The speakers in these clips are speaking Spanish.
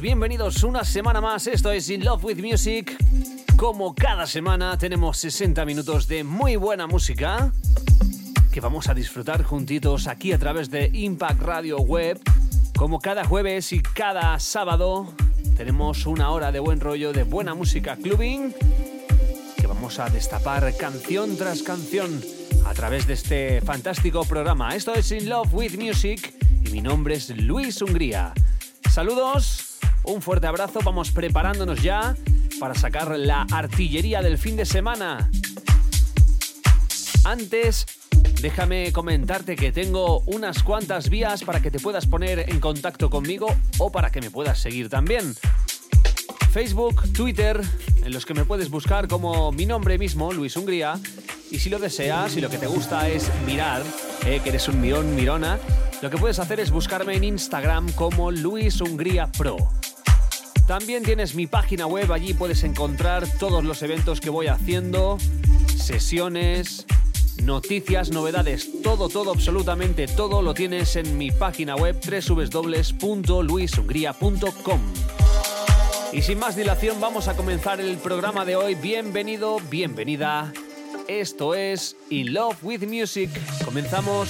Bienvenidos una semana más. Esto es In Love with Music. Como cada semana tenemos 60 minutos de muy buena música que vamos a disfrutar juntitos aquí a través de Impact Radio Web. Como cada jueves y cada sábado tenemos una hora de buen rollo, de buena música clubbing que vamos a destapar canción tras canción a través de este fantástico programa. Esto es In Love with Music y mi nombre es Luis Hungría. Saludos, un fuerte abrazo, vamos preparándonos ya para sacar la artillería del fin de semana. Antes, déjame comentarte que tengo unas cuantas vías para que te puedas poner en contacto conmigo o para que me puedas seguir también. Facebook, Twitter, en los que me puedes buscar como mi nombre mismo, Luis Hungría. Y si lo deseas y lo que te gusta es mirar, eh, que eres un mirón, mirona, lo que puedes hacer es buscarme en Instagram como Luis Hungría Pro. También tienes mi página web, allí puedes encontrar todos los eventos que voy haciendo, sesiones, noticias, novedades, todo, todo, absolutamente todo lo tienes en mi página web www.luishungría.com. Y sin más dilación vamos a comenzar el programa de hoy. Bienvenido, bienvenida. Esto es In Love with Music. Comenzamos.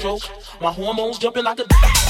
stroke. My hormones jumping like a.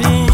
assim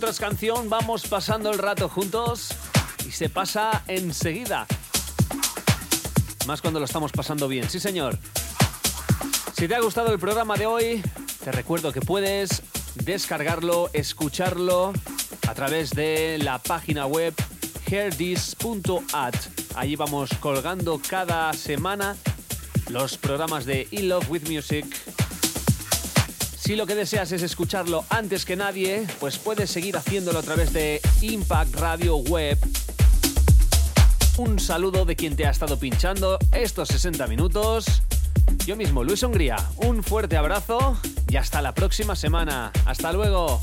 canción vamos pasando el rato juntos y se pasa enseguida. Más cuando lo estamos pasando bien, sí señor. Si te ha gustado el programa de hoy, te recuerdo que puedes descargarlo, escucharlo a través de la página web hearthis.at. Allí vamos colgando cada semana los programas de In Love with Music si lo que deseas es escucharlo antes que nadie, pues puedes seguir haciéndolo a través de Impact Radio Web. Un saludo de quien te ha estado pinchando estos 60 minutos. Yo mismo, Luis Hungría, un fuerte abrazo y hasta la próxima semana. Hasta luego.